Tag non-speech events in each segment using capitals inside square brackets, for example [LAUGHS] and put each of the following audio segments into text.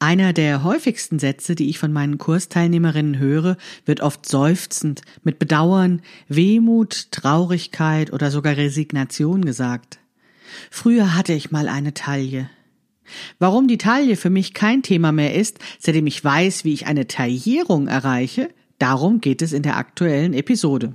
Einer der häufigsten Sätze, die ich von meinen Kursteilnehmerinnen höre, wird oft seufzend, mit Bedauern, Wehmut, Traurigkeit oder sogar Resignation gesagt. Früher hatte ich mal eine Taille. Warum die Taille für mich kein Thema mehr ist, seitdem ich weiß, wie ich eine Taillierung erreiche, darum geht es in der aktuellen Episode.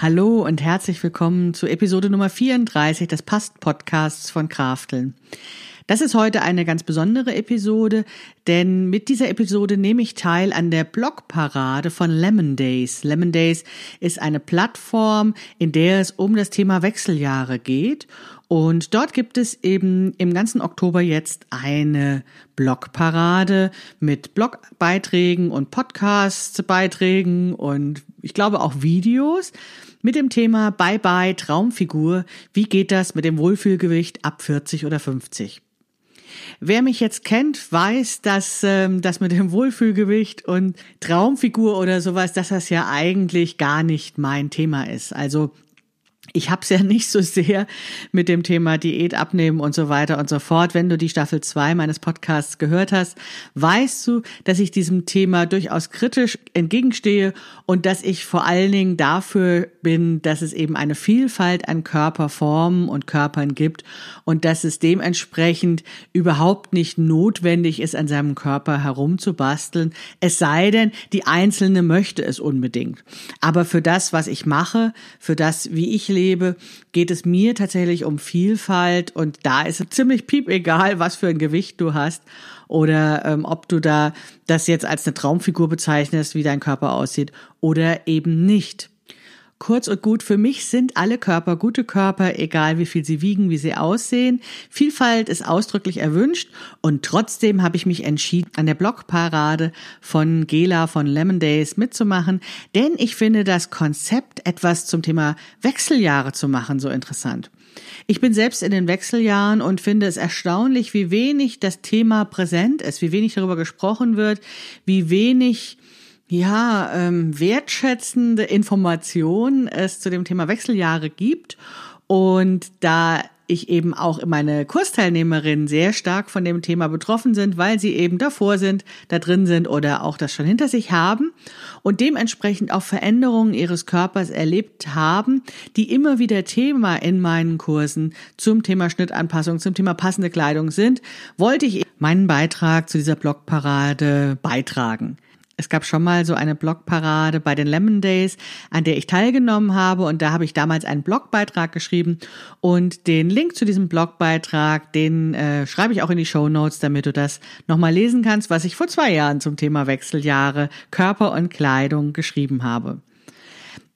Hallo und herzlich willkommen zu Episode Nummer 34 des Past-Podcasts von Krafteln. Das ist heute eine ganz besondere Episode, denn mit dieser Episode nehme ich teil an der Blogparade von Lemon Days. Lemon Days ist eine Plattform, in der es um das Thema Wechseljahre geht und dort gibt es eben im ganzen Oktober jetzt eine Blogparade mit Blogbeiträgen und Podcast-Beiträgen und ich glaube auch Videos mit dem Thema Bye Bye Traumfigur. Wie geht das mit dem Wohlfühlgewicht ab 40 oder 50? Wer mich jetzt kennt, weiß, dass ähm, das mit dem Wohlfühlgewicht und Traumfigur oder sowas, dass das ja eigentlich gar nicht mein Thema ist. Also ich habe es ja [LAUGHS] nicht so sehr mit dem Thema Diät abnehmen und so weiter und so fort. Wenn du die Staffel 2 meines Podcasts gehört hast, weißt du, dass ich diesem Thema durchaus kritisch entgegenstehe und dass ich vor allen Dingen dafür bin, dass es eben eine Vielfalt an Körperformen und Körpern gibt und dass es dementsprechend überhaupt nicht notwendig ist, an seinem Körper herumzubasteln, es sei denn, die Einzelne möchte es unbedingt. Aber für das, was ich mache, für das, wie ich lebe, geht es mir tatsächlich um Vielfalt und da ist es ziemlich piep egal, was für ein Gewicht du hast oder ähm, ob du da das jetzt als eine Traumfigur bezeichnest, wie dein Körper aussieht oder eben nicht. Kurz und gut, für mich sind alle Körper gute Körper, egal wie viel sie wiegen, wie sie aussehen. Vielfalt ist ausdrücklich erwünscht und trotzdem habe ich mich entschieden, an der Blogparade von Gela von Lemon Days mitzumachen, denn ich finde das Konzept, etwas zum Thema Wechseljahre zu machen, so interessant. Ich bin selbst in den Wechseljahren und finde es erstaunlich, wie wenig das Thema präsent ist, wie wenig darüber gesprochen wird, wie wenig ja, ähm, wertschätzende Informationen es zu dem Thema Wechseljahre gibt. Und da ich eben auch meine Kursteilnehmerinnen sehr stark von dem Thema betroffen sind, weil sie eben davor sind, da drin sind oder auch das schon hinter sich haben und dementsprechend auch Veränderungen ihres Körpers erlebt haben, die immer wieder Thema in meinen Kursen zum Thema Schnittanpassung, zum Thema passende Kleidung sind, wollte ich meinen Beitrag zu dieser Blogparade beitragen. Es gab schon mal so eine Blogparade bei den Lemon Days, an der ich teilgenommen habe und da habe ich damals einen Blogbeitrag geschrieben und den Link zu diesem Blogbeitrag, den äh, schreibe ich auch in die Show Notes, damit du das nochmal lesen kannst, was ich vor zwei Jahren zum Thema Wechseljahre, Körper und Kleidung geschrieben habe.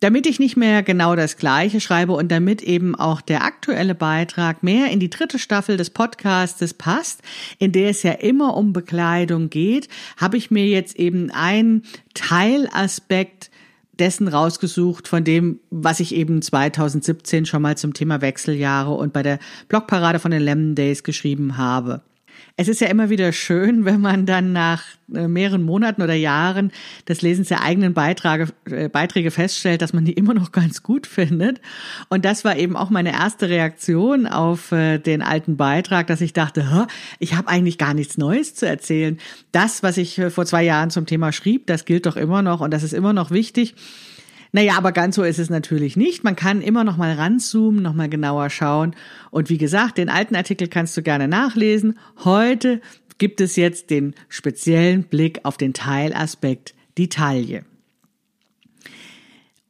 Damit ich nicht mehr genau das Gleiche schreibe und damit eben auch der aktuelle Beitrag mehr in die dritte Staffel des Podcastes passt, in der es ja immer um Bekleidung geht, habe ich mir jetzt eben einen Teilaspekt dessen rausgesucht, von dem, was ich eben 2017 schon mal zum Thema Wechseljahre und bei der Blogparade von den Lemon Days geschrieben habe. Es ist ja immer wieder schön, wenn man dann nach äh, mehreren Monaten oder Jahren des Lesens der eigenen Beiträge, äh, Beiträge feststellt, dass man die immer noch ganz gut findet. Und das war eben auch meine erste Reaktion auf äh, den alten Beitrag, dass ich dachte, ich habe eigentlich gar nichts Neues zu erzählen. Das, was ich vor zwei Jahren zum Thema schrieb, das gilt doch immer noch und das ist immer noch wichtig. Naja, aber ganz so ist es natürlich nicht. Man kann immer noch mal ranzoomen, noch mal genauer schauen. Und wie gesagt, den alten Artikel kannst du gerne nachlesen. Heute gibt es jetzt den speziellen Blick auf den Teilaspekt, die Taille.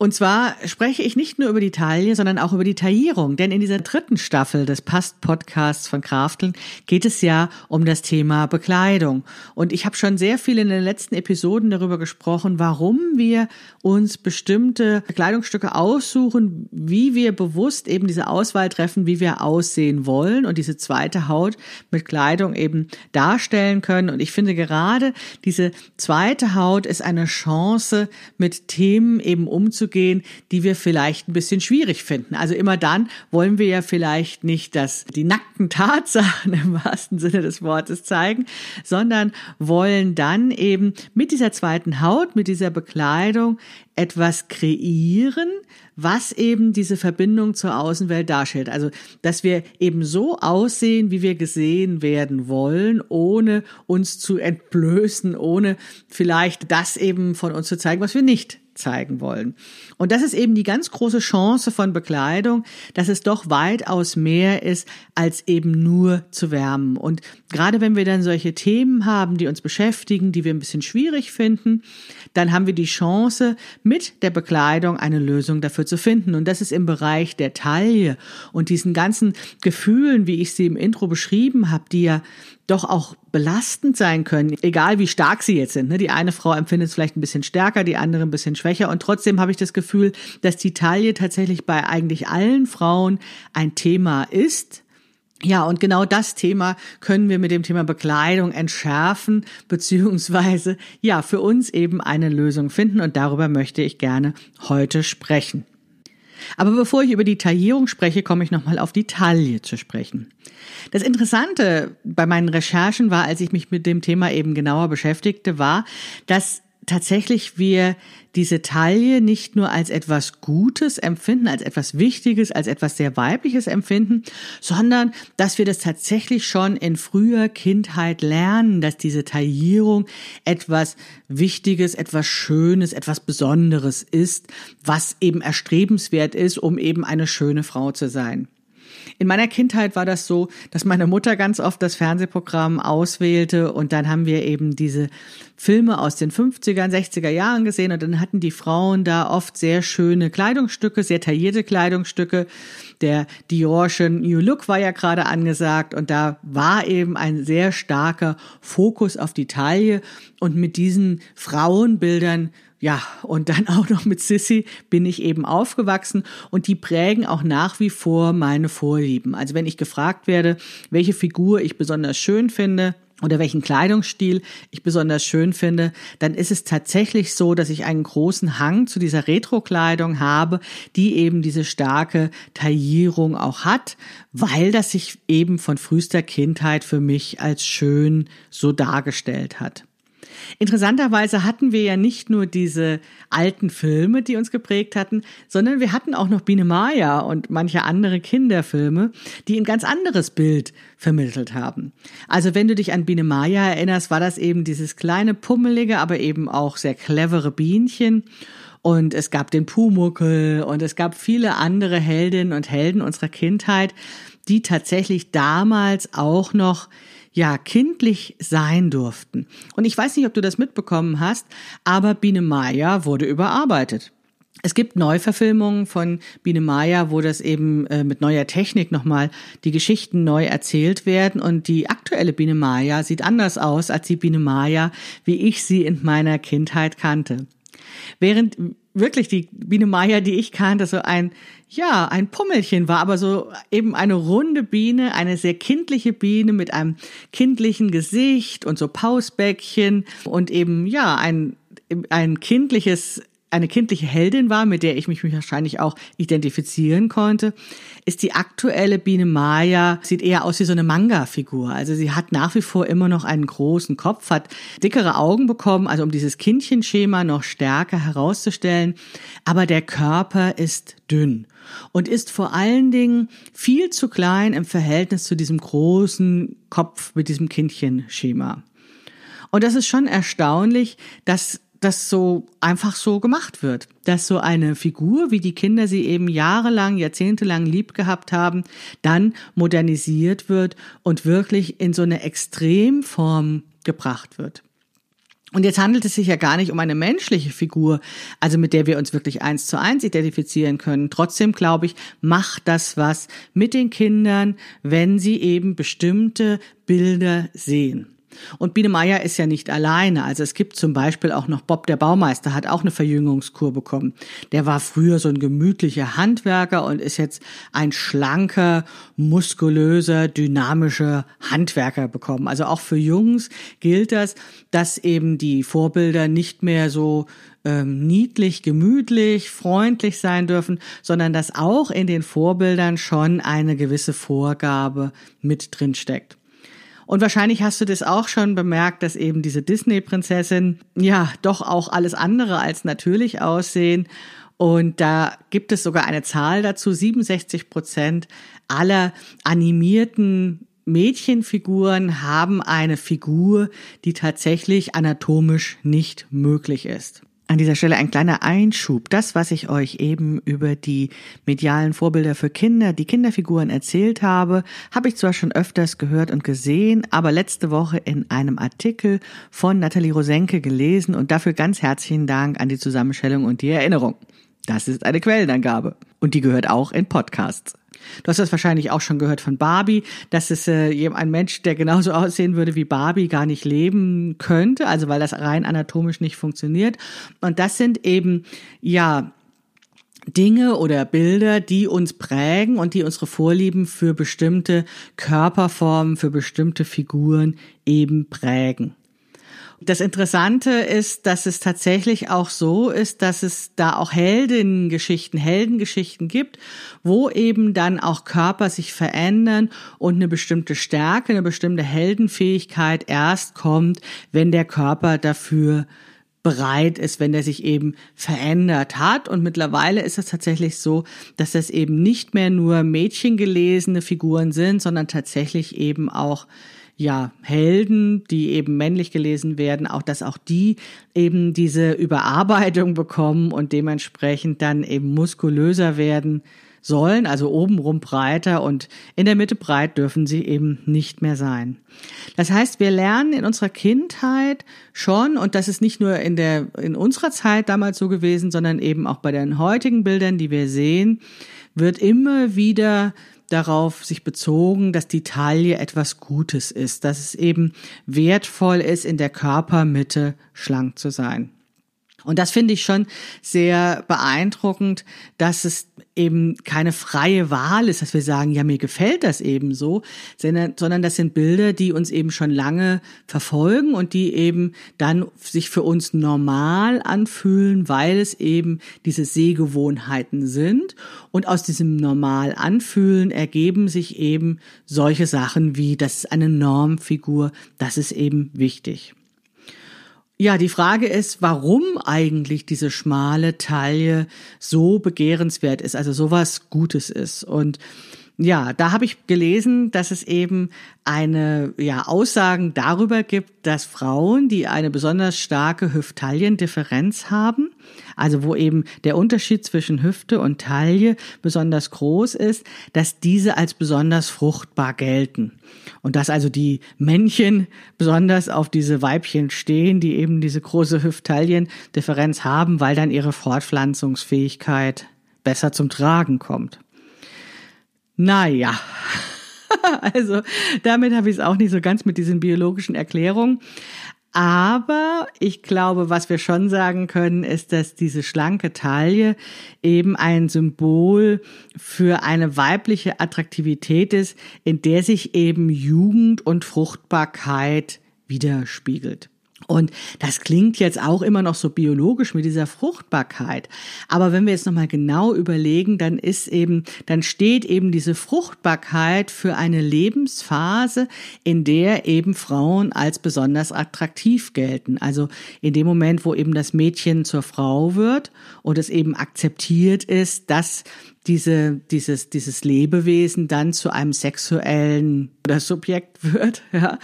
Und zwar spreche ich nicht nur über die Taille, sondern auch über die Taillierung. Denn in dieser dritten Staffel des Past-Podcasts von Krafteln geht es ja um das Thema Bekleidung. Und ich habe schon sehr viel in den letzten Episoden darüber gesprochen, warum wir uns bestimmte Kleidungsstücke aussuchen, wie wir bewusst eben diese Auswahl treffen, wie wir aussehen wollen und diese zweite Haut mit Kleidung eben darstellen können. Und ich finde gerade diese zweite Haut ist eine Chance, mit Themen eben umzugehen, umzugehen, die wir vielleicht ein bisschen schwierig finden. Also immer dann wollen wir ja vielleicht nicht, dass die nackten Tatsachen [LAUGHS] im wahrsten Sinne des Wortes zeigen, sondern wollen dann eben mit dieser zweiten Haut, mit dieser Bekleidung etwas kreieren, was eben diese Verbindung zur Außenwelt darstellt. Also, dass wir eben so aussehen, wie wir gesehen werden wollen, ohne uns zu entblößen, ohne vielleicht das eben von uns zu zeigen, was wir nicht zeigen wollen. Und das ist eben die ganz große Chance von Bekleidung, dass es doch weitaus mehr ist, als eben nur zu wärmen. Und gerade wenn wir dann solche Themen haben, die uns beschäftigen, die wir ein bisschen schwierig finden, dann haben wir die Chance, mit der Bekleidung eine Lösung dafür zu finden. Und das ist im Bereich der Taille und diesen ganzen Gefühlen, wie ich sie im Intro beschrieben habe, die ja doch auch belastend sein können, egal wie stark sie jetzt sind. Ne? Die eine Frau empfindet es vielleicht ein bisschen stärker, die andere ein bisschen schwächer. Und trotzdem habe ich das Gefühl, dass die Taille tatsächlich bei eigentlich allen Frauen ein Thema ist. Ja, und genau das Thema können wir mit dem Thema Bekleidung entschärfen, [LAUGHS] beziehungsweise ja, für uns eben eine Lösung finden. Und darüber möchte ich gerne heute sprechen. Aber bevor ich über die Taillierung spreche, komme ich nochmal auf die Taille zu sprechen. Das Interessante bei meinen Recherchen war, als ich mich mit dem Thema eben genauer beschäftigte, war, dass tatsächlich wir diese Taille nicht nur als etwas Gutes empfinden, als etwas Wichtiges, als etwas sehr Weibliches empfinden, sondern dass wir das tatsächlich schon in früher Kindheit lernen, dass diese Taillierung etwas Wichtiges, etwas Schönes, etwas Besonderes ist, was eben erstrebenswert ist, um eben eine schöne Frau zu sein. In meiner Kindheit war das so, dass meine Mutter ganz oft das Fernsehprogramm auswählte und dann haben wir eben diese Filme aus den 50er, 60er Jahren gesehen und dann hatten die Frauen da oft sehr schöne Kleidungsstücke, sehr taillierte Kleidungsstücke. Der Diorsche New Look war ja gerade angesagt und da war eben ein sehr starker Fokus auf die Taille und mit diesen Frauenbildern ja, und dann auch noch mit Sissy bin ich eben aufgewachsen und die prägen auch nach wie vor meine Vorlieben. Also wenn ich gefragt werde, welche Figur ich besonders schön finde, oder welchen Kleidungsstil ich besonders schön finde, dann ist es tatsächlich so, dass ich einen großen Hang zu dieser Retro-Kleidung habe, die eben diese starke Taillierung auch hat, weil das sich eben von frühester Kindheit für mich als schön so dargestellt hat. Interessanterweise hatten wir ja nicht nur diese alten Filme, die uns geprägt hatten, sondern wir hatten auch noch Biene Maya und manche andere Kinderfilme, die ein ganz anderes Bild vermittelt haben. Also wenn du dich an Biene Maya erinnerst, war das eben dieses kleine, pummelige, aber eben auch sehr clevere Bienchen. Und es gab den Pumuckel und es gab viele andere Heldinnen und Helden unserer Kindheit, die tatsächlich damals auch noch ja, kindlich sein durften. Und ich weiß nicht, ob du das mitbekommen hast, aber Biene Maya wurde überarbeitet. Es gibt Neuverfilmungen von Biene Maya, wo das eben äh, mit neuer Technik nochmal die Geschichten neu erzählt werden und die aktuelle Biene Maya sieht anders aus als die Biene Maya, wie ich sie in meiner Kindheit kannte. Während wirklich die Biene Maya, die ich kannte, so ein, ja, ein Pummelchen war, aber so eben eine runde Biene, eine sehr kindliche Biene mit einem kindlichen Gesicht und so Pausbäckchen und eben, ja, ein, ein kindliches eine kindliche Heldin war, mit der ich mich wahrscheinlich auch identifizieren konnte, ist die aktuelle Biene Maya, sieht eher aus wie so eine Manga-Figur. Also sie hat nach wie vor immer noch einen großen Kopf, hat dickere Augen bekommen, also um dieses Kindchenschema noch stärker herauszustellen. Aber der Körper ist dünn und ist vor allen Dingen viel zu klein im Verhältnis zu diesem großen Kopf mit diesem Kindchenschema. Und das ist schon erstaunlich, dass das so einfach so gemacht wird. Dass so eine Figur, wie die Kinder sie eben jahrelang, jahrzehntelang lieb gehabt haben, dann modernisiert wird und wirklich in so eine Extremform gebracht wird. Und jetzt handelt es sich ja gar nicht um eine menschliche Figur, also mit der wir uns wirklich eins zu eins identifizieren können. Trotzdem glaube ich, macht das was mit den Kindern, wenn sie eben bestimmte Bilder sehen. Und Biene Meier ist ja nicht alleine. Also es gibt zum Beispiel auch noch Bob der Baumeister, hat auch eine Verjüngungskur bekommen. Der war früher so ein gemütlicher Handwerker und ist jetzt ein schlanker, muskulöser, dynamischer Handwerker bekommen. Also auch für Jungs gilt das, dass eben die Vorbilder nicht mehr so ähm, niedlich, gemütlich, freundlich sein dürfen, sondern dass auch in den Vorbildern schon eine gewisse Vorgabe mit drin steckt. Und wahrscheinlich hast du das auch schon bemerkt, dass eben diese Disney-Prinzessin ja doch auch alles andere als natürlich aussehen. Und da gibt es sogar eine Zahl dazu, 67 Prozent aller animierten Mädchenfiguren haben eine Figur, die tatsächlich anatomisch nicht möglich ist. An dieser Stelle ein kleiner Einschub. Das, was ich euch eben über die medialen Vorbilder für Kinder, die Kinderfiguren erzählt habe, habe ich zwar schon öfters gehört und gesehen, aber letzte Woche in einem Artikel von Nathalie Rosenke gelesen und dafür ganz herzlichen Dank an die Zusammenstellung und die Erinnerung. Das ist eine Quellenangabe und die gehört auch in Podcasts. Du hast das wahrscheinlich auch schon gehört von Barbie, dass es äh, ein Mensch, der genauso [LAUGHS] aussehen würde wie Barbie, gar nicht leben könnte, also weil das rein anatomisch nicht funktioniert. Und das sind eben, ja, Dinge oder Bilder, die uns prägen und die unsere Vorlieben für bestimmte Körperformen, für bestimmte Figuren eben prägen. Das Interessante ist, dass es tatsächlich auch so ist, dass es da auch Heldinnengeschichten, Heldengeschichten gibt, wo eben dann auch Körper sich verändern und eine bestimmte Stärke, eine bestimmte Heldenfähigkeit erst kommt, wenn der Körper dafür bereit ist, wenn der sich eben verändert hat. Und mittlerweile ist es tatsächlich so, dass das eben nicht mehr nur mädchengelesene Figuren sind, sondern tatsächlich eben auch ja, Helden, die eben männlich gelesen werden, auch dass auch die eben diese Überarbeitung bekommen und dementsprechend dann eben muskulöser werden sollen, also obenrum breiter und in der Mitte breit dürfen sie eben nicht mehr sein. Das heißt, wir lernen in unserer Kindheit schon, und das ist nicht nur in der, in unserer Zeit damals so gewesen, sondern eben auch bei den heutigen Bildern, die wir sehen, wird immer wieder darauf sich bezogen, dass die Taille etwas Gutes ist, dass es eben wertvoll ist, in der Körpermitte schlank zu sein. Und das finde ich schon sehr beeindruckend, dass es eben keine freie Wahl ist, dass wir sagen, ja, mir gefällt das eben so, sondern, sondern das sind Bilder, die uns eben schon lange verfolgen und die eben dann sich für uns normal anfühlen, weil es eben diese Sehgewohnheiten sind. Und aus diesem normal anfühlen ergeben sich eben solche Sachen wie, das ist eine Normfigur, das ist eben wichtig. Ja, die Frage ist, warum eigentlich diese schmale Taille so begehrenswert ist, also sowas Gutes ist. Und ja, da habe ich gelesen, dass es eben eine ja Aussagen darüber gibt, dass Frauen, die eine besonders starke Hüft-Taillen-Differenz haben, also wo eben der Unterschied zwischen Hüfte und Taille besonders groß ist, dass diese als besonders fruchtbar gelten. Und dass also die Männchen besonders auf diese Weibchen stehen, die eben diese große Hüft-Taillen-Differenz haben, weil dann ihre Fortpflanzungsfähigkeit besser zum Tragen kommt. Naja. [LAUGHS] also damit habe ich es auch nicht so ganz mit diesen biologischen Erklärungen. Aber ich glaube, was wir schon sagen können, ist, dass diese schlanke Taille eben ein Symbol für eine weibliche Attraktivität ist, in der sich eben Jugend und Fruchtbarkeit widerspiegelt. Und das klingt jetzt auch immer noch so biologisch mit dieser Fruchtbarkeit. Aber wenn wir jetzt nochmal genau überlegen, dann ist eben, dann steht eben diese Fruchtbarkeit für eine Lebensphase, in der eben Frauen als besonders attraktiv gelten. Also in dem Moment, wo eben das Mädchen zur Frau wird und es eben akzeptiert ist, dass diese, dieses, dieses Lebewesen dann zu einem sexuellen Subjekt [LAUGHS] wird, ja,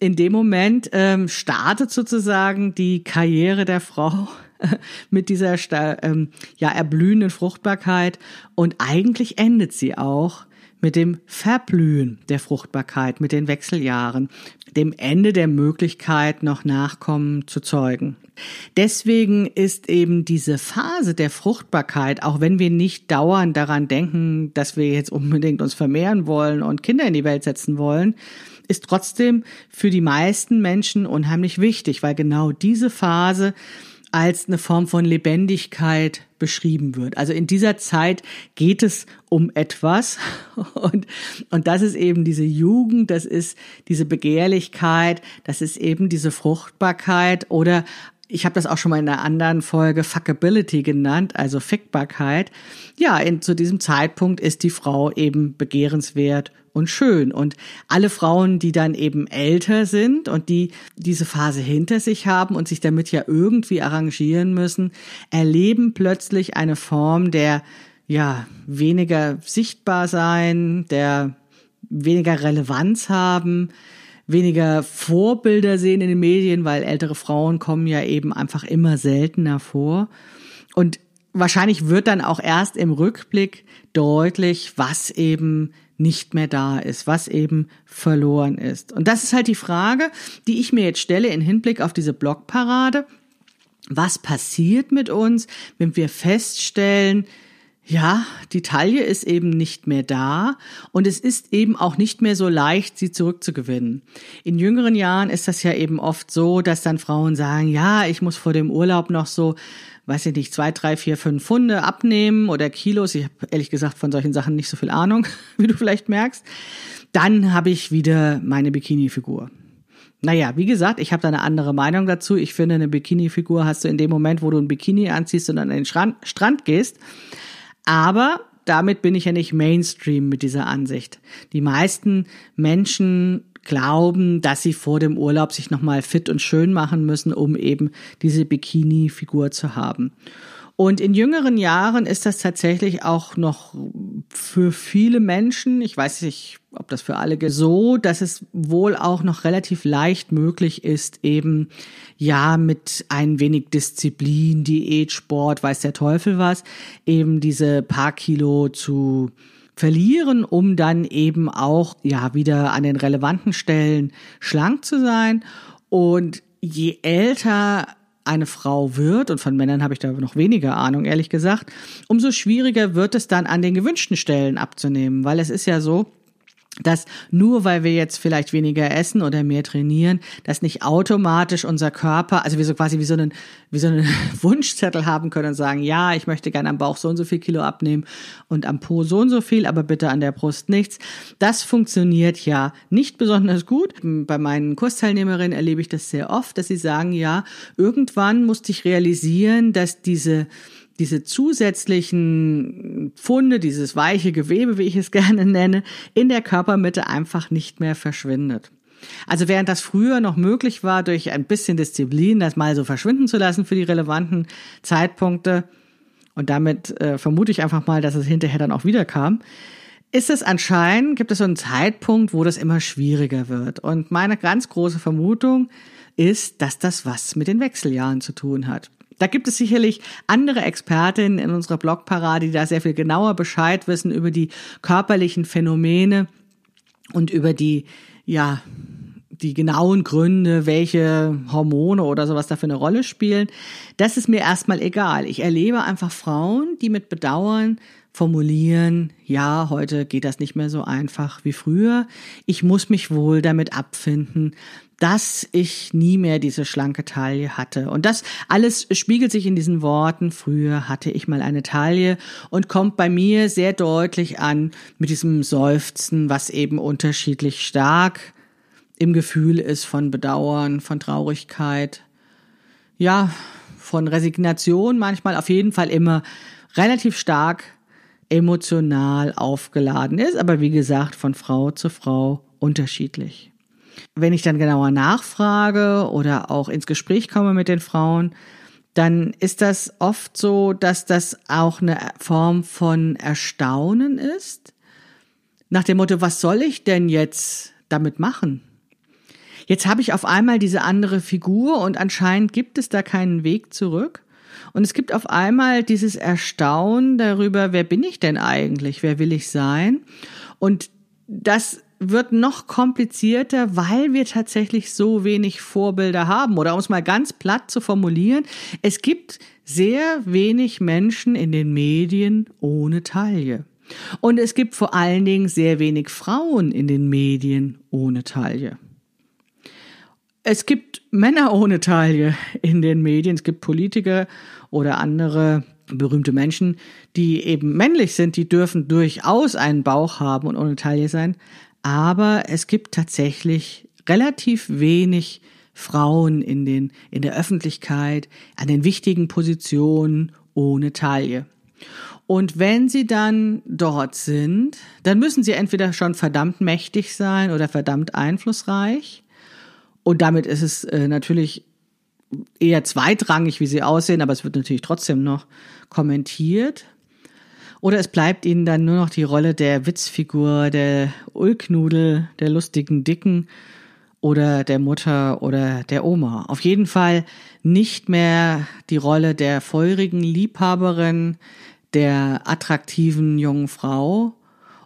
in dem Moment ähm, startet sozusagen die Karriere der Frau [LAUGHS] mit dieser ähm, ja erblühenden Fruchtbarkeit und eigentlich endet sie auch, mit dem Verblühen der Fruchtbarkeit, mit den Wechseljahren, dem Ende der Möglichkeit, noch Nachkommen zu zeugen. Deswegen ist eben diese Phase der Fruchtbarkeit, auch wenn wir nicht dauernd daran denken, dass wir jetzt unbedingt uns vermehren wollen und Kinder in die Welt setzen wollen, ist trotzdem für die meisten Menschen unheimlich wichtig, weil genau diese Phase als eine Form von Lebendigkeit beschrieben wird. Also in dieser Zeit geht es um etwas [LAUGHS] und, und das ist eben diese Jugend, das ist diese Begehrlichkeit, das ist eben diese Fruchtbarkeit oder ich habe das auch schon mal in einer anderen Folge Fuckability genannt, also Fickbarkeit. Ja, in, zu diesem Zeitpunkt ist die Frau eben begehrenswert und schön. Und alle Frauen, die dann eben älter sind und die diese Phase hinter sich haben und sich damit ja irgendwie arrangieren müssen, erleben plötzlich eine Form der, ja, weniger sichtbar sein, der weniger Relevanz haben, weniger Vorbilder sehen in den Medien, weil ältere Frauen kommen ja eben einfach immer seltener vor. Und wahrscheinlich wird dann auch erst im Rückblick deutlich, was eben nicht mehr da ist, was eben verloren ist. Und das ist halt die Frage, die ich mir jetzt stelle in Hinblick auf diese Blogparade. Was passiert mit uns, wenn wir feststellen, ja, die Taille ist eben nicht mehr da und es ist eben auch nicht mehr so leicht, sie zurückzugewinnen. In jüngeren Jahren ist das ja eben oft so, dass dann Frauen sagen, ja, ich muss vor dem Urlaub noch so, weiß ich nicht, zwei, drei, vier, fünf Pfunde abnehmen oder Kilos. Ich habe ehrlich gesagt von solchen Sachen nicht so viel Ahnung, [LAUGHS] wie du vielleicht merkst. Dann habe ich wieder meine Bikini-Figur. Naja, wie gesagt, ich habe da eine andere Meinung dazu. Ich finde, eine Bikini-Figur hast du in dem Moment, wo du ein Bikini anziehst und an den Strand gehst. Aber damit bin ich ja nicht Mainstream mit dieser Ansicht. Die meisten Menschen glauben, dass sie vor dem Urlaub sich nochmal fit und schön machen müssen, um eben diese Bikini-Figur zu haben. Und in jüngeren Jahren ist das tatsächlich auch noch für viele Menschen, ich weiß nicht, ob das für alle so, dass es wohl auch noch relativ leicht möglich ist, eben ja mit ein wenig Disziplin, Diät, Sport, weiß der Teufel was, eben diese paar Kilo zu verlieren, um dann eben auch ja wieder an den relevanten Stellen schlank zu sein. Und je älter eine Frau wird, und von Männern habe ich da noch weniger Ahnung, ehrlich gesagt, umso schwieriger wird es dann an den gewünschten Stellen abzunehmen, weil es ist ja so, dass nur weil wir jetzt vielleicht weniger essen oder mehr trainieren, dass nicht automatisch unser Körper, also wir so quasi wie so einen, wie so einen [LAUGHS] Wunschzettel haben können und sagen, ja, ich möchte gerne am Bauch so und so viel Kilo abnehmen und am Po so und so viel, aber bitte an der Brust nichts. Das funktioniert ja nicht besonders gut. Bei meinen Kursteilnehmerinnen erlebe ich das sehr oft, dass sie sagen, ja, irgendwann musste ich realisieren, dass diese diese zusätzlichen Funde, dieses weiche Gewebe, wie ich es [LAUGHS] gerne nenne, in der Körpermitte einfach nicht mehr verschwindet. Also während das früher noch möglich war, durch ein bisschen Disziplin das mal so verschwinden zu lassen für die relevanten Zeitpunkte, und damit äh, vermute ich einfach mal, dass es hinterher dann auch wieder kam, ist es anscheinend, gibt es so einen Zeitpunkt, wo das immer schwieriger wird. Und meine ganz große Vermutung ist, dass das was mit den Wechseljahren zu tun hat. Da gibt es sicherlich andere Expertinnen in unserer Blogparade, die da sehr viel genauer Bescheid wissen über die körperlichen Phänomene und über die, ja, die genauen Gründe, welche Hormone oder sowas da für eine Rolle spielen. Das ist mir erstmal egal. Ich erlebe einfach Frauen, die mit Bedauern formulieren, ja, heute geht das nicht mehr so einfach wie früher. Ich muss mich wohl damit abfinden, dass ich nie mehr diese schlanke Taille hatte. Und das alles spiegelt sich in diesen Worten, früher hatte ich mal eine Taille und kommt bei mir sehr deutlich an mit diesem Seufzen, was eben unterschiedlich stark im Gefühl ist von Bedauern, von Traurigkeit, ja, von Resignation, manchmal auf jeden Fall immer relativ stark emotional aufgeladen ist, aber wie gesagt, von Frau zu Frau unterschiedlich. Wenn ich dann genauer nachfrage oder auch ins Gespräch komme mit den Frauen, dann ist das oft so, dass das auch eine Form von Erstaunen ist. Nach dem Motto, was soll ich denn jetzt damit machen? Jetzt habe ich auf einmal diese andere Figur und anscheinend gibt es da keinen Weg zurück. Und es gibt auf einmal dieses Erstaunen darüber, wer bin ich denn eigentlich? Wer will ich sein? Und das wird noch komplizierter, weil wir tatsächlich so wenig Vorbilder haben. Oder um es mal ganz platt zu formulieren, es gibt sehr wenig Menschen in den Medien ohne Taille. Und es gibt vor allen Dingen sehr wenig Frauen in den Medien ohne Taille. Es gibt Männer ohne Taille in den Medien. Es gibt Politiker oder andere berühmte Menschen, die eben männlich sind, die dürfen durchaus einen Bauch haben und ohne Taille sein. Aber es gibt tatsächlich relativ wenig Frauen in den, in der Öffentlichkeit, an den wichtigen Positionen ohne Taille. Und wenn sie dann dort sind, dann müssen sie entweder schon verdammt mächtig sein oder verdammt einflussreich. Und damit ist es äh, natürlich eher zweitrangig, wie sie aussehen, aber es wird natürlich trotzdem noch kommentiert. Oder es bleibt ihnen dann nur noch die Rolle der Witzfigur, der Ulknudel, der lustigen Dicken oder der Mutter oder der Oma. Auf jeden Fall nicht mehr die Rolle der feurigen Liebhaberin, der attraktiven jungen Frau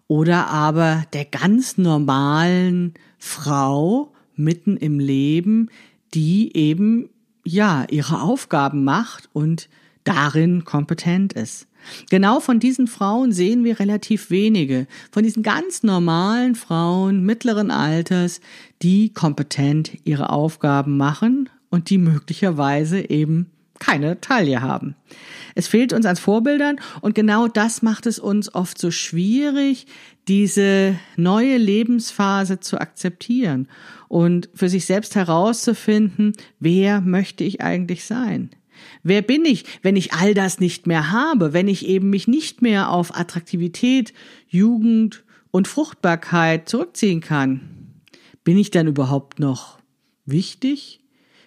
oder aber der ganz normalen Frau mitten im Leben, die eben ja ihre Aufgaben macht und darin kompetent ist. Genau von diesen Frauen sehen wir relativ wenige, von diesen ganz normalen Frauen mittleren Alters, die kompetent ihre Aufgaben machen und die möglicherweise eben keine Taille haben. Es fehlt uns an Vorbildern und genau das macht es uns oft so schwierig, diese neue Lebensphase zu akzeptieren und für sich selbst herauszufinden, wer möchte ich eigentlich sein? Wer bin ich, wenn ich all das nicht mehr habe, wenn ich eben mich nicht mehr auf Attraktivität, Jugend und Fruchtbarkeit zurückziehen kann? Bin ich dann überhaupt noch wichtig?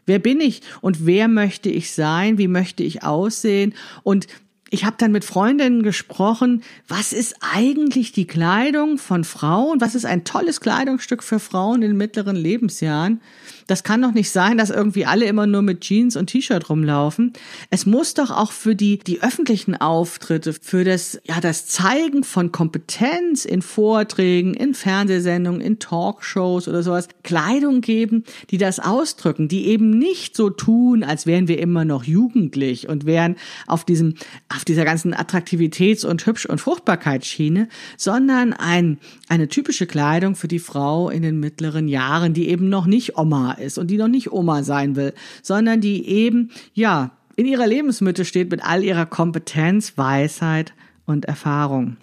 Wer bin ich und wer möchte ich sein? Wie möchte ich aussehen? Und ich habe dann mit Freundinnen gesprochen, was ist eigentlich die Kleidung von Frauen? Was ist ein tolles Kleidungsstück für Frauen in mittleren Lebensjahren? Das kann doch nicht sein, dass irgendwie alle immer nur mit Jeans und T-Shirt rumlaufen. Es muss doch auch für die, die öffentlichen Auftritte, für das, ja, das Zeigen von Kompetenz in Vorträgen, in Fernsehsendungen, in Talkshows oder sowas Kleidung geben, die das ausdrücken, die eben nicht so tun, als wären wir immer noch jugendlich und wären auf diesem, auf dieser ganzen Attraktivitäts- und Hübsch- und Fruchtbarkeitsschiene, sondern ein, eine typische Kleidung für die Frau in den mittleren Jahren, die eben noch nicht Oma ist und die noch nicht Oma sein will, sondern die eben, ja, in ihrer Lebensmitte steht mit all ihrer Kompetenz, Weisheit und Erfahrung.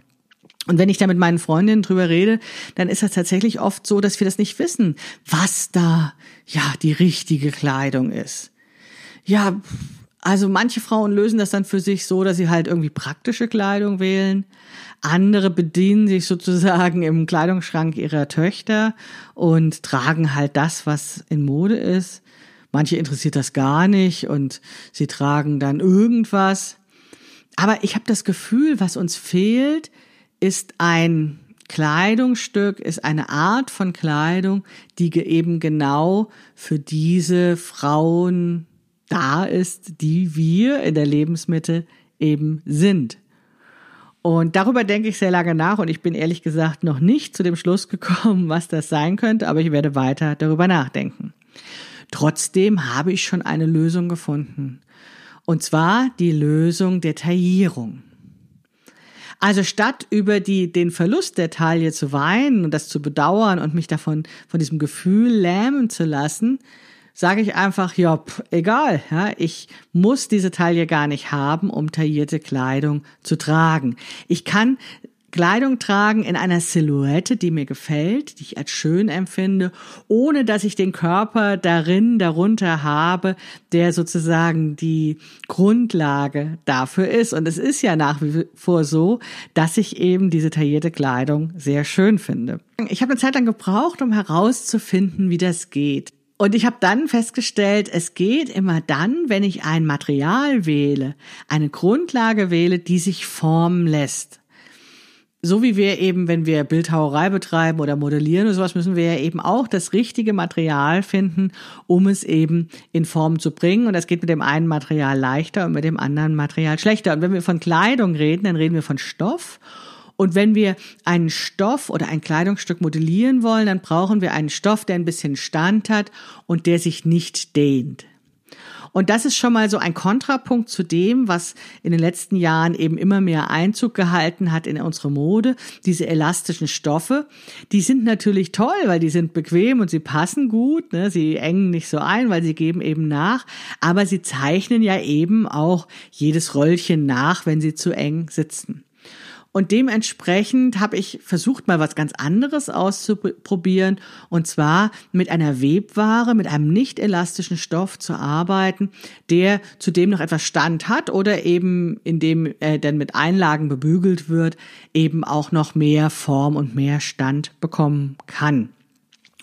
Und wenn ich da mit meinen Freundinnen drüber rede, dann ist das tatsächlich oft so, dass wir das nicht wissen, was da ja die richtige Kleidung ist. Ja, also manche Frauen lösen das dann für sich so, dass sie halt irgendwie praktische Kleidung wählen. Andere bedienen sich sozusagen im Kleidungsschrank ihrer Töchter und tragen halt das, was in Mode ist. Manche interessiert das gar nicht und sie tragen dann irgendwas. Aber ich habe das Gefühl, was uns fehlt, ist ein Kleidungsstück, ist eine Art von Kleidung, die eben genau für diese Frauen da ist, die wir in der Lebensmitte eben sind. Und darüber denke ich sehr lange nach und ich bin ehrlich gesagt noch nicht zu dem Schluss gekommen, was das sein könnte, aber ich werde weiter darüber nachdenken. Trotzdem habe ich schon eine Lösung gefunden. Und zwar die Lösung der Taillierung. Also statt über die, den Verlust der Taille zu weinen und das zu bedauern und mich davon, von diesem Gefühl lähmen zu lassen, sage ich einfach, ja, pff, egal, ja, ich muss diese Taille gar nicht haben, um taillierte Kleidung zu tragen. Ich kann Kleidung tragen in einer Silhouette, die mir gefällt, die ich als schön empfinde, ohne dass ich den Körper darin, darunter habe, der sozusagen die Grundlage dafür ist. Und es ist ja nach wie vor so, dass ich eben diese taillierte Kleidung sehr schön finde. Ich habe eine Zeit lang gebraucht, um herauszufinden, wie das geht. Und ich habe dann festgestellt, es geht immer dann, wenn ich ein Material wähle, eine Grundlage wähle, die sich formen lässt. so wie wir eben, wenn wir Bildhauerei betreiben oder modellieren oder sowas, müssen wir ja eben auch das richtige Material finden, um es eben in Form zu bringen. Und das geht mit dem einen Material leichter und mit dem anderen Material schlechter. Und wenn wir von Kleidung reden, dann reden wir von Stoff. Und wenn wir einen Stoff oder ein Kleidungsstück modellieren wollen, dann brauchen wir einen Stoff, der ein bisschen Stand hat und der sich nicht dehnt. Und das ist schon mal so ein Kontrapunkt zu dem, was in den letzten Jahren eben immer mehr Einzug gehalten hat in unsere Mode. Diese elastischen Stoffe, die sind natürlich toll, weil die sind bequem und sie passen gut. Ne? Sie engen nicht so ein, weil sie geben eben nach. Aber sie zeichnen ja eben auch jedes Röllchen nach, wenn sie zu eng sitzen. Und dementsprechend habe ich versucht, mal was ganz anderes auszuprobieren. Und zwar mit einer Webware, mit einem nicht elastischen Stoff zu arbeiten, der zudem noch etwas Stand hat oder eben, indem er dann mit Einlagen bebügelt wird, eben auch noch mehr Form und mehr Stand bekommen kann.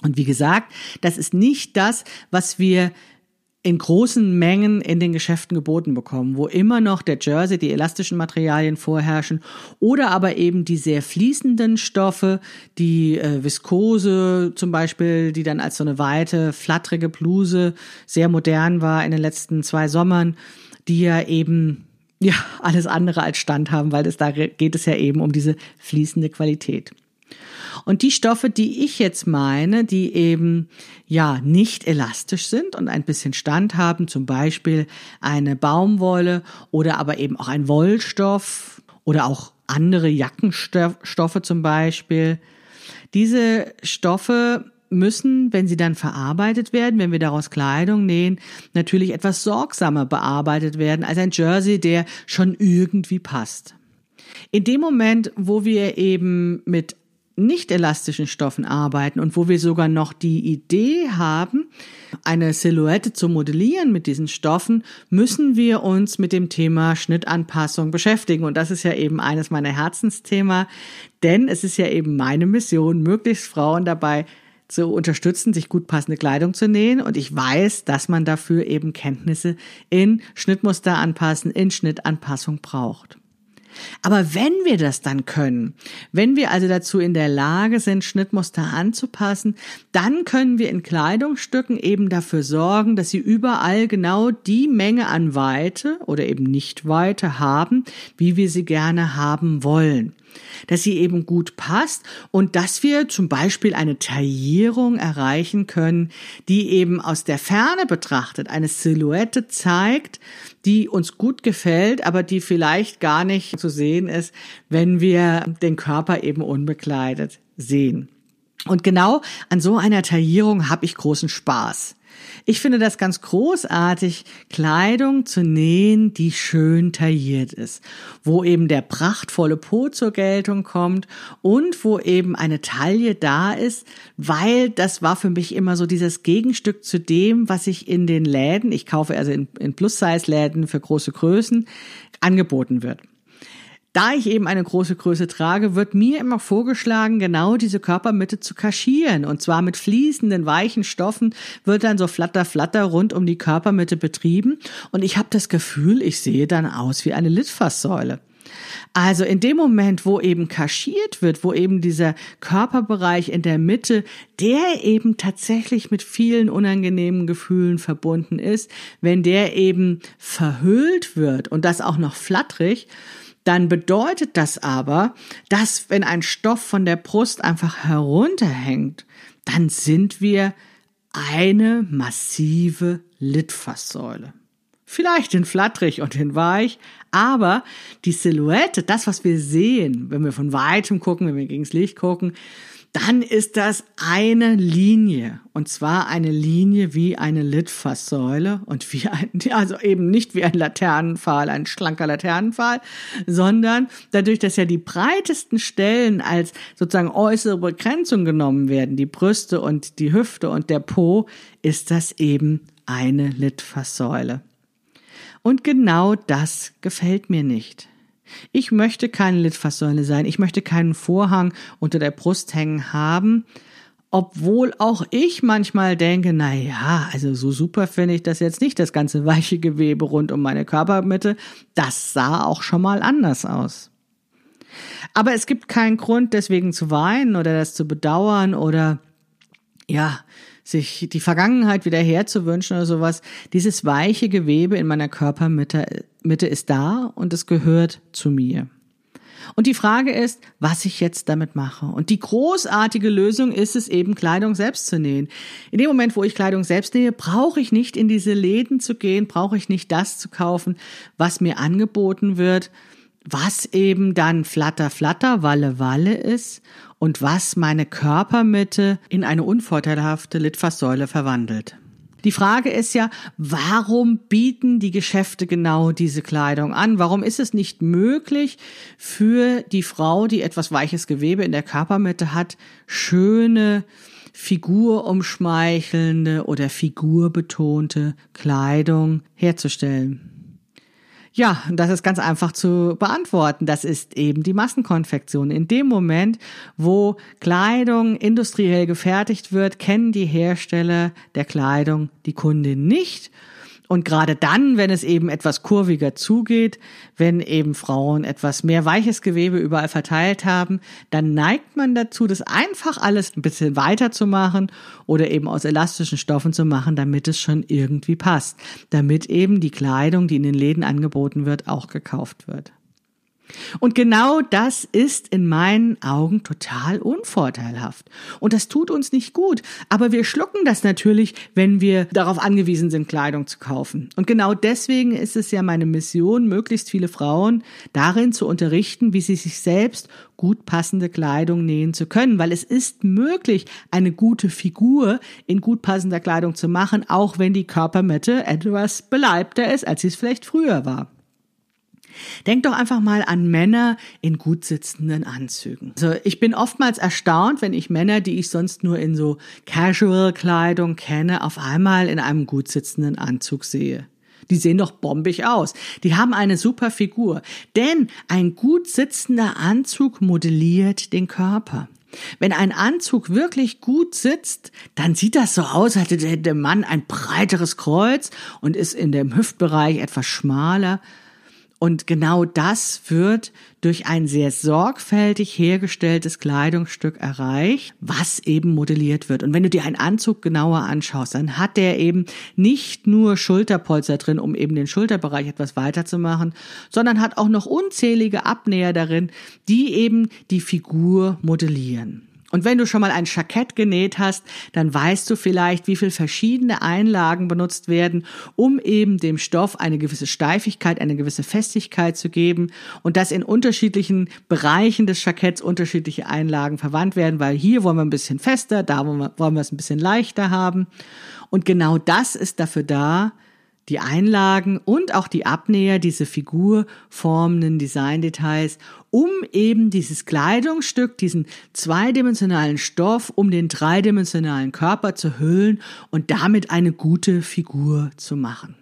Und wie gesagt, das ist nicht das, was wir in großen Mengen in den Geschäften geboten bekommen, wo immer noch der Jersey, die elastischen Materialien vorherrschen oder aber eben die sehr fließenden Stoffe, die äh, Viskose zum Beispiel, die dann als so eine weite, flatterige Bluse sehr modern war in den letzten zwei Sommern, die ja eben ja alles andere als Stand haben, weil es da geht es ja eben um diese fließende Qualität. Und die Stoffe, die ich jetzt meine, die eben ja nicht elastisch sind und ein bisschen Stand haben, zum Beispiel eine Baumwolle oder aber eben auch ein Wollstoff oder auch andere Jackenstoffe zum Beispiel. Diese Stoffe müssen, wenn sie dann verarbeitet werden, wenn wir daraus Kleidung nähen, natürlich etwas sorgsamer bearbeitet werden als ein Jersey, der schon irgendwie passt. In dem Moment, wo wir eben mit nicht elastischen Stoffen arbeiten und wo wir sogar noch die Idee haben, eine Silhouette zu modellieren mit diesen Stoffen, müssen wir uns mit dem Thema Schnittanpassung beschäftigen. Und das ist ja eben eines meiner Herzensthema, denn es ist ja eben meine Mission, möglichst Frauen dabei zu unterstützen, sich gut passende Kleidung zu nähen. Und ich weiß, dass man dafür eben Kenntnisse in Schnittmuster anpassen, in Schnittanpassung braucht. Aber wenn wir das dann können, wenn wir also dazu in der Lage sind, Schnittmuster anzupassen, dann können wir in Kleidungsstücken eben dafür sorgen, dass sie überall genau die Menge an Weite oder eben nicht Weite haben, wie wir sie gerne haben wollen dass sie eben gut passt und dass wir zum Beispiel eine Taillierung erreichen können, die eben aus der Ferne betrachtet eine Silhouette zeigt, die uns gut gefällt, aber die vielleicht gar nicht zu sehen ist, wenn wir den Körper eben unbekleidet sehen. Und genau an so einer Taillierung habe ich großen Spaß. Ich finde das ganz großartig, Kleidung zu nähen, die schön tailliert ist, wo eben der prachtvolle Po zur Geltung kommt und wo eben eine Taille da ist, weil das war für mich immer so dieses Gegenstück zu dem, was ich in den Läden, ich kaufe also in, in Plus-Size-Läden für große Größen, angeboten wird. Da ich eben eine große Größe trage, wird mir immer vorgeschlagen, genau diese Körpermitte zu kaschieren. Und zwar mit fließenden, weichen Stoffen wird dann so flatter, flatter rund um die Körpermitte betrieben. Und ich habe das Gefühl, ich sehe dann aus wie eine Litfaßsäule. Also in dem Moment, wo eben kaschiert wird, wo eben dieser Körperbereich in der Mitte, der eben tatsächlich mit vielen unangenehmen Gefühlen verbunden ist, wenn der eben verhüllt wird und das auch noch flatterig, dann bedeutet das aber, dass wenn ein Stoff von der Brust einfach herunterhängt, dann sind wir eine massive Litfaßsäule. Vielleicht in flatterig und in weich, aber die Silhouette, das, was wir sehen, wenn wir von weitem gucken, wenn wir gegens Licht gucken, dann ist das eine Linie. Und zwar eine Linie wie eine Litfaßsäule und wie ein, [LAUGHS] also eben nicht wie ein Laternenpfahl, ein schlanker Laternenpfahl, sondern dadurch, dass ja die breitesten Stellen als sozusagen äußere Begrenzung genommen werden, die Brüste und die Hüfte und der Po, ist das eben eine Litfaßsäule. Und genau das gefällt mir nicht. Ich möchte keine Litfaßsäule sein. Ich möchte keinen Vorhang unter der Brust hängen haben. Obwohl auch ich manchmal denke, na ja, also so super finde ich das jetzt nicht, das ganze [LAUGHS] weiche Gewebe rund um meine Körpermitte. Das sah auch schon mal anders aus. Aber es gibt keinen Grund, deswegen zu weinen oder das zu bedauern oder ja, sich die Vergangenheit wieder herzuwünschen oder sowas. Dieses weiche Gewebe in meiner Körpermitte Mitte ist da und es gehört zu mir. Und die Frage ist, was ich jetzt damit mache. Und die großartige Lösung ist es eben, Kleidung selbst zu nähen. In dem Moment, wo ich Kleidung selbst nähe, brauche ich nicht in diese Läden zu gehen, brauche ich nicht das zu kaufen, was mir angeboten wird, was eben dann Flatter, Flatter, Walle, Walle ist und was meine Körpermitte in eine unvorteilhafte Litfaßsäule verwandelt. Die Frage ist ja, warum bieten die Geschäfte genau diese Kleidung an? Warum ist es nicht möglich für die Frau, die etwas weiches Gewebe in der Körpermitte hat, schöne, figurumschmeichelnde oder figurbetonte Kleidung herzustellen? Ja, das ist ganz einfach zu beantworten. Das ist eben die Massenkonfektion. In dem Moment, wo Kleidung industriell gefertigt wird, kennen die Hersteller der Kleidung die Kundin nicht und gerade dann, wenn es eben etwas kurviger zugeht, wenn eben Frauen etwas mehr weiches Gewebe überall verteilt haben, dann neigt man dazu, das einfach alles ein bisschen weiter zu machen oder eben aus elastischen Stoffen zu machen, damit es schon irgendwie passt, damit eben die Kleidung, die in den Läden angeboten wird, auch gekauft wird. Und genau das ist in meinen Augen total unvorteilhaft. Und das tut uns nicht gut. Aber wir schlucken das natürlich, wenn wir darauf angewiesen sind, Kleidung zu kaufen. Und genau deswegen ist es ja meine Mission, möglichst viele Frauen darin zu unterrichten, wie sie sich selbst gut passende Kleidung nähen zu können. Weil es ist möglich, eine gute Figur in gut passender Kleidung zu machen, auch wenn die Körpermitte etwas beleibter ist, als sie es vielleicht früher war. Denk doch einfach mal an Männer in gut sitzenden Anzügen. Also ich bin oftmals erstaunt, wenn ich Männer, die ich sonst nur in so Casual-Kleidung kenne, auf einmal in einem gut sitzenden Anzug sehe. Die sehen doch bombig aus. Die haben eine super Figur. Denn ein gut sitzender Anzug modelliert den Körper. Wenn ein Anzug wirklich gut sitzt, dann sieht das so aus, als hätte der Mann ein breiteres Kreuz und ist in dem Hüftbereich etwas schmaler. Und genau das wird durch ein sehr sorgfältig hergestelltes Kleidungsstück erreicht, was eben modelliert wird. Und wenn du dir einen Anzug genauer anschaust, dann hat der eben nicht nur Schulterpolster drin, um eben den Schulterbereich etwas weiter zu machen, sondern hat auch noch unzählige Abnäher darin, die eben die Figur modellieren. Und wenn du schon mal ein Jackett genäht hast, dann weißt du vielleicht, wie viel verschiedene Einlagen benutzt werden, um eben dem Stoff eine gewisse Steifigkeit, eine gewisse Festigkeit zu geben und dass in unterschiedlichen Bereichen des Jacketts unterschiedliche Einlagen verwandt werden, weil hier wollen wir ein bisschen fester, da wollen wir, wollen wir es ein bisschen leichter haben. Und genau das ist dafür da, die Einlagen und auch die Abnäher, diese figurformenden Designdetails, um eben dieses Kleidungsstück, diesen zweidimensionalen Stoff, um den dreidimensionalen Körper zu hüllen und damit eine gute Figur zu machen.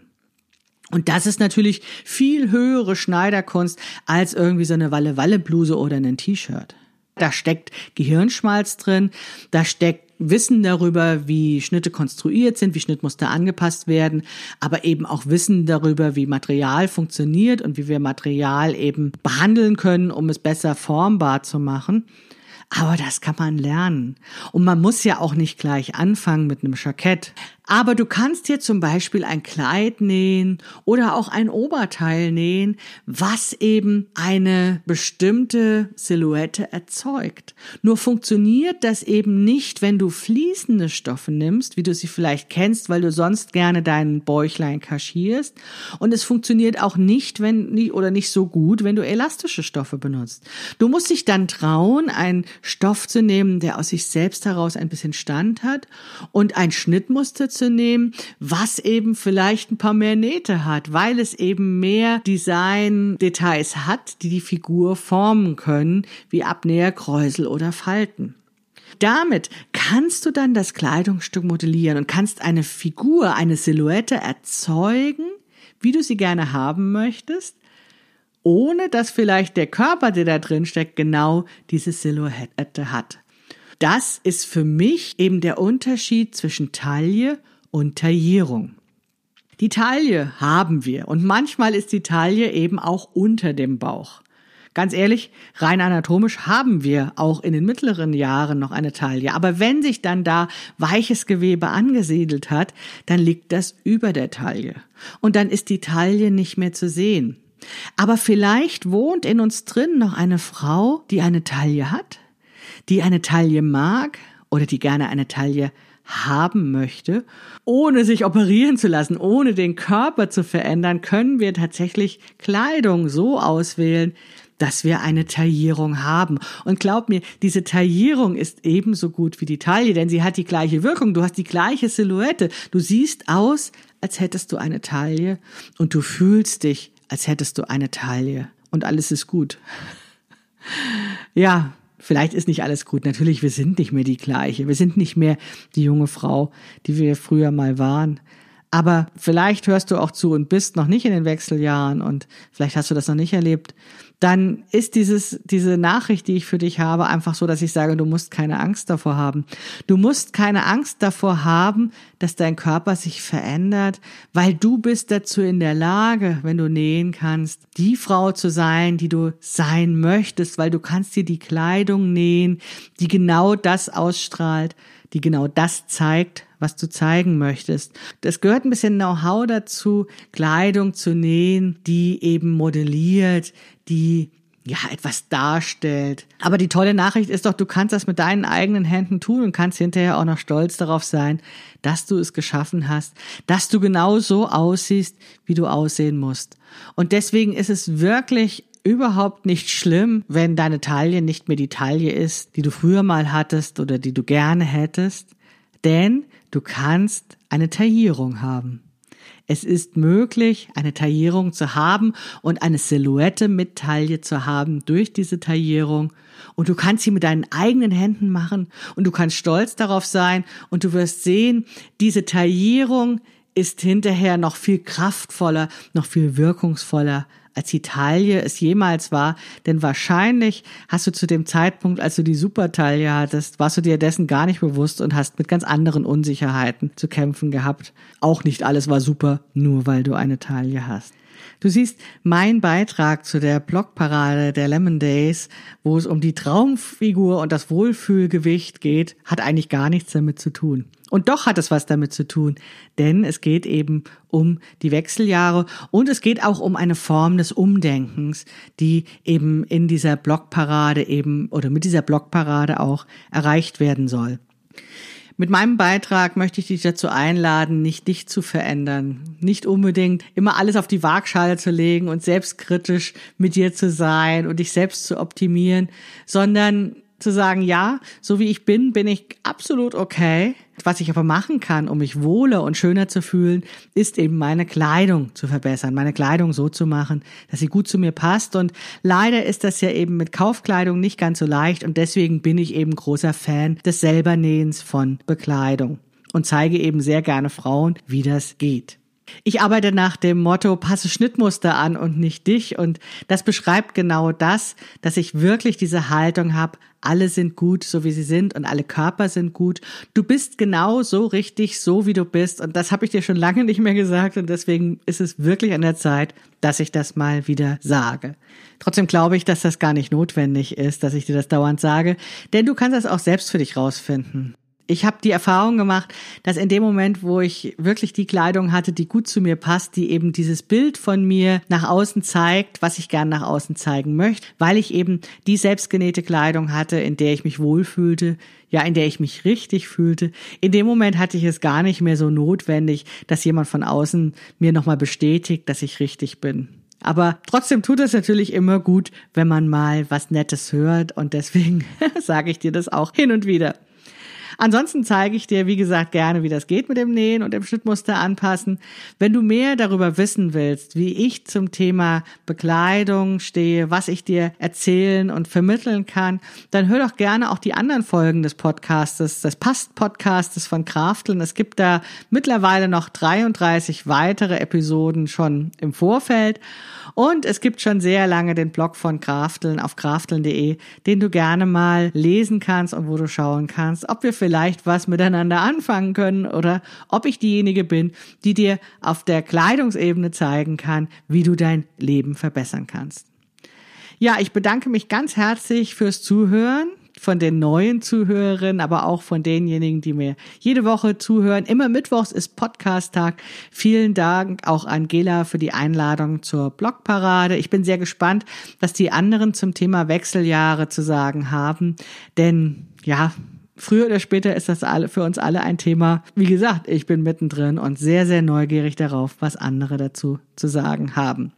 Und das ist natürlich viel höhere Schneiderkunst als irgendwie so eine Walle-Walle-Bluse oder ein T-Shirt. Da steckt Gehirnschmalz drin, da steckt Wissen darüber, wie Schnitte konstruiert sind, wie Schnittmuster angepasst werden, aber eben auch Wissen darüber, wie Material funktioniert und wie wir Material eben behandeln können, um es besser formbar zu machen. Aber das kann man lernen. Und man muss ja auch nicht gleich anfangen mit einem Jackett. Aber du kannst dir zum Beispiel ein Kleid nähen oder auch ein Oberteil nähen, was eben eine bestimmte Silhouette erzeugt. Nur funktioniert das eben nicht, wenn du fließende Stoffe nimmst, wie du sie vielleicht kennst, weil du sonst gerne deinen Bäuchlein kaschierst. Und es funktioniert auch nicht, wenn oder nicht so gut, wenn du elastische Stoffe benutzt. Du musst dich dann trauen, einen Stoff zu nehmen, der aus sich selbst heraus ein bisschen Stand hat und ein Schnittmuster zu was eben vielleicht ein paar mehr Nähte hat, weil es eben mehr Design-Details hat, die die Figur formen können, wie Abnäher, Kräusel oder Falten. Damit kannst du dann das Kleidungsstück modellieren und kannst eine Figur, eine Silhouette erzeugen, wie du sie gerne haben möchtest, ohne dass vielleicht der Körper, der da drin steckt, genau diese Silhouette hat. Das ist für mich eben der Unterschied zwischen Taille und Taillierung. Die Taille haben wir und manchmal ist die Taille eben auch unter dem Bauch. Ganz ehrlich, rein anatomisch haben wir auch in den mittleren Jahren noch eine Taille. Aber wenn sich dann da weiches Gewebe angesiedelt hat, dann liegt das über der Taille. Und dann ist die Taille nicht mehr zu sehen. Aber vielleicht wohnt in uns drin noch eine Frau, die eine Taille hat, die eine Taille mag oder die gerne eine Taille haben möchte, ohne sich operieren zu lassen, ohne den Körper zu verändern, können wir tatsächlich Kleidung so auswählen, dass wir eine Taillierung haben. Und glaub mir, diese Taillierung ist ebenso gut wie die Taille, denn sie hat die gleiche Wirkung. Du hast die gleiche Silhouette. Du siehst aus, als hättest du eine Taille und du fühlst dich, als hättest du eine Taille. Und alles ist gut. [LAUGHS] Ja, vielleicht ist nicht alles gut. Natürlich, wir sind nicht mehr die gleiche. Wir sind nicht mehr die junge Frau, die wir früher mal waren. Aber vielleicht hörst du auch zu und bist noch nicht in den Wechseljahren und vielleicht hast du das noch nicht erlebt. Dann ist dieses, diese Nachricht, die ich für dich habe, einfach so, dass ich sage, du musst keine Angst davor haben. Du musst keine Angst davor haben, dass dein Körper sich verändert, weil du bist dazu in der Lage, wenn du nähen kannst, die Frau zu sein, die du sein möchtest, weil du kannst dir die Kleidung nähen, die genau das ausstrahlt, die genau das zeigt, was du zeigen möchtest. Das gehört ein bisschen Know-how dazu, Kleidung zu nähen, die eben modelliert, die ja, etwas darstellt. Aber die tolle Nachricht ist doch, du kannst das mit deinen eigenen Händen tun und kannst hinterher auch noch stolz darauf sein, dass du es geschaffen hast, dass du genau so aussiehst, wie du aussehen musst. Und deswegen ist es wirklich überhaupt nicht schlimm, wenn deine Taille nicht mehr die Taille ist, die du früher mal hattest oder die du gerne hättest, denn du kannst eine Taillierung haben. Es ist möglich, eine Taillierung zu haben und eine Silhouette mit Taille zu haben durch diese Taillierung. Und du kannst sie mit deinen eigenen Händen machen und du kannst stolz darauf sein und du wirst sehen, diese Taillierung ist hinterher noch viel kraftvoller, noch viel wirkungsvoller als die Taille es jemals war, denn wahrscheinlich hast du zu dem Zeitpunkt, als du die Supertaille hattest, warst du dir dessen gar nicht bewusst und hast mit ganz anderen Unsicherheiten zu kämpfen gehabt. Auch nicht alles war super, nur weil du eine Taille hast. Du siehst, mein Beitrag zu der Blogparade der Lemon Days, wo es um die Traumfigur und das Wohlfühlgewicht geht, hat eigentlich gar nichts damit zu tun. Und doch hat es was damit zu tun, denn es geht eben um die Wechseljahre und es geht auch um eine Form des Umdenkens, die eben in dieser Blogparade eben oder mit dieser Blogparade auch erreicht werden soll. Mit meinem Beitrag möchte ich dich dazu einladen, nicht dich zu verändern, nicht unbedingt immer alles auf die Waagschale zu legen und selbstkritisch mit dir zu sein und dich selbst zu optimieren, sondern zu sagen, ja, so wie ich bin, bin ich absolut okay. Was ich aber machen kann, um mich wohler und schöner zu fühlen, ist eben meine Kleidung zu verbessern, meine Kleidung so zu machen, dass sie gut zu mir passt. Und leider ist das ja eben mit Kaufkleidung nicht ganz so leicht und deswegen bin ich eben großer Fan des Selbernähens von Bekleidung und zeige eben sehr gerne Frauen, wie das geht. Ich arbeite nach dem Motto, passe Schnittmuster an und nicht dich. Und das beschreibt genau das, dass ich wirklich diese Haltung habe, alle sind gut, so wie sie sind und alle Körper sind gut. Du bist genau so richtig, so wie du bist. Und das habe ich dir schon lange nicht mehr gesagt. Und deswegen ist es wirklich an der Zeit, dass ich das mal wieder sage. Trotzdem glaube ich, dass das gar nicht notwendig ist, dass ich dir das dauernd sage. Denn du kannst das auch selbst für dich rausfinden ich habe die Erfahrung gemacht, dass in dem Moment, wo ich wirklich die Kleidung hatte, die gut zu mir passt, die eben dieses Bild von mir nach außen zeigt, was ich gern nach außen zeigen möchte, weil ich eben die selbstgenähte Kleidung hatte, in der ich mich wohlfühlte, ja, in der ich mich richtig fühlte. In dem Moment hatte ich es gar nicht mehr so notwendig, dass jemand von außen mir nochmal bestätigt, dass ich richtig bin. Aber trotzdem tut es natürlich immer gut, wenn man mal was Nettes hört und deswegen [LAUGHS] sage ich dir das auch hin und wieder. Ansonsten zeige ich dir, wie gesagt, gerne, wie das geht mit dem Nähen und dem Schnittmuster anpassen. Wenn du mehr darüber wissen willst, wie ich zum Thema Bekleidung stehe, was ich dir erzählen und vermitteln kann, dann hör doch gerne auch die anderen Folgen des Podcastes, des Past-Podcastes von Krafteln. Es gibt da mittlerweile noch 33 weitere Episoden schon im Vorfeld. Und es gibt schon sehr lange den Blog von Krafteln auf krafteln.de, den du gerne mal lesen kannst und wo du schauen kannst, ob wir vielleicht was miteinander anfangen können oder ob ich diejenige bin, die dir auf der Kleidungsebene zeigen kann, wie du dein Leben verbessern kannst. Ja, ich bedanke mich ganz herzlich fürs Zuhören von den neuen Zuhörerinnen, aber auch von denjenigen, die mir jede Woche zuhören. Immer Mittwochs ist Podcast-Tag. Vielen Dank auch Angela für die Einladung zur Blogparade. Ich bin sehr gespannt, was die anderen zum Thema Wechseljahre zu sagen haben. Denn ja, früher oder später ist das alle, für uns alle ein Thema. Wie gesagt, ich bin mittendrin und sehr, sehr neugierig darauf, was andere dazu zu sagen haben.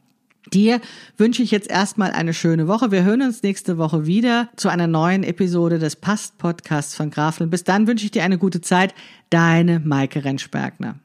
Dir wünsche ich jetzt erstmal eine schöne Woche. Wir hören uns nächste Woche wieder zu einer neuen Episode des Past Podcasts von Grafeln. Bis dann wünsche ich dir eine gute Zeit. Deine Maike Rentschbergner.